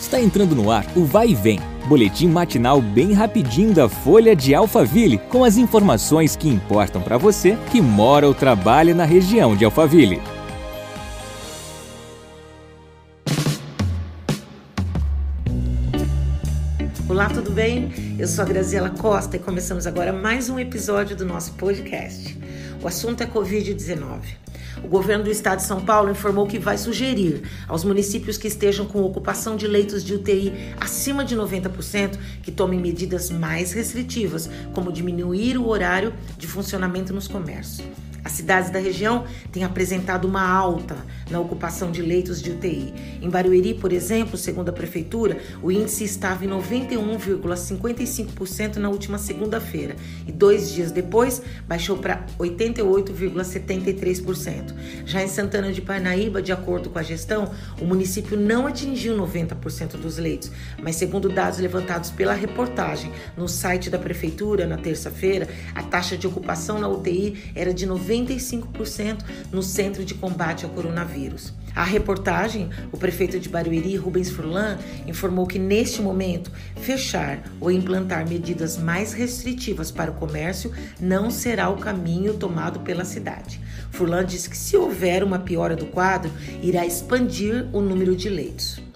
Está entrando no ar o Vai e Vem, boletim matinal bem rapidinho da Folha de Alphaville, com as informações que importam para você que mora ou trabalha na região de Alphaville. Olá, tudo bem? Eu sou a Graziela Costa e começamos agora mais um episódio do nosso podcast. O assunto é Covid-19. O governo do estado de São Paulo informou que vai sugerir aos municípios que estejam com ocupação de leitos de UTI acima de 90% que tomem medidas mais restritivas, como diminuir o horário de funcionamento nos comércios. As cidades da região têm apresentado uma alta na ocupação de leitos de UTI. Em Barueri, por exemplo, segundo a prefeitura, o índice estava em 91,55% na última segunda-feira e dois dias depois baixou para 88,73%. Já em Santana de Parnaíba, de acordo com a gestão, o município não atingiu 90% dos leitos, mas segundo dados levantados pela reportagem no site da prefeitura na terça-feira, a taxa de ocupação na UTI era de 90 95% no Centro de Combate ao Coronavírus. A reportagem, o prefeito de Barueri, Rubens Furlan, informou que neste momento fechar ou implantar medidas mais restritivas para o comércio não será o caminho tomado pela cidade. Furlan disse que se houver uma piora do quadro, irá expandir o número de leitos.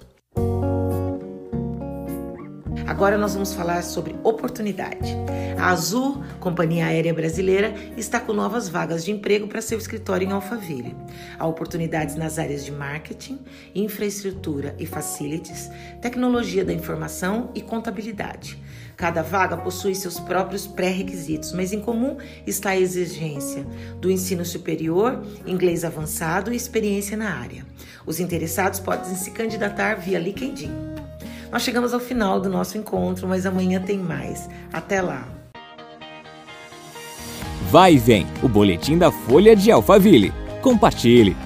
Agora nós vamos falar sobre oportunidade. A Azul, companhia aérea brasileira, está com novas vagas de emprego para seu escritório em Alphaville. Há oportunidades nas áreas de marketing, infraestrutura e facilities, tecnologia da informação e contabilidade. Cada vaga possui seus próprios pré-requisitos, mas em comum está a exigência do ensino superior, inglês avançado e experiência na área. Os interessados podem se candidatar via LinkedIn. Nós chegamos ao final do nosso encontro, mas amanhã tem mais. Até lá! Vai vem, o boletim da Folha de Alphaville. Compartilhe.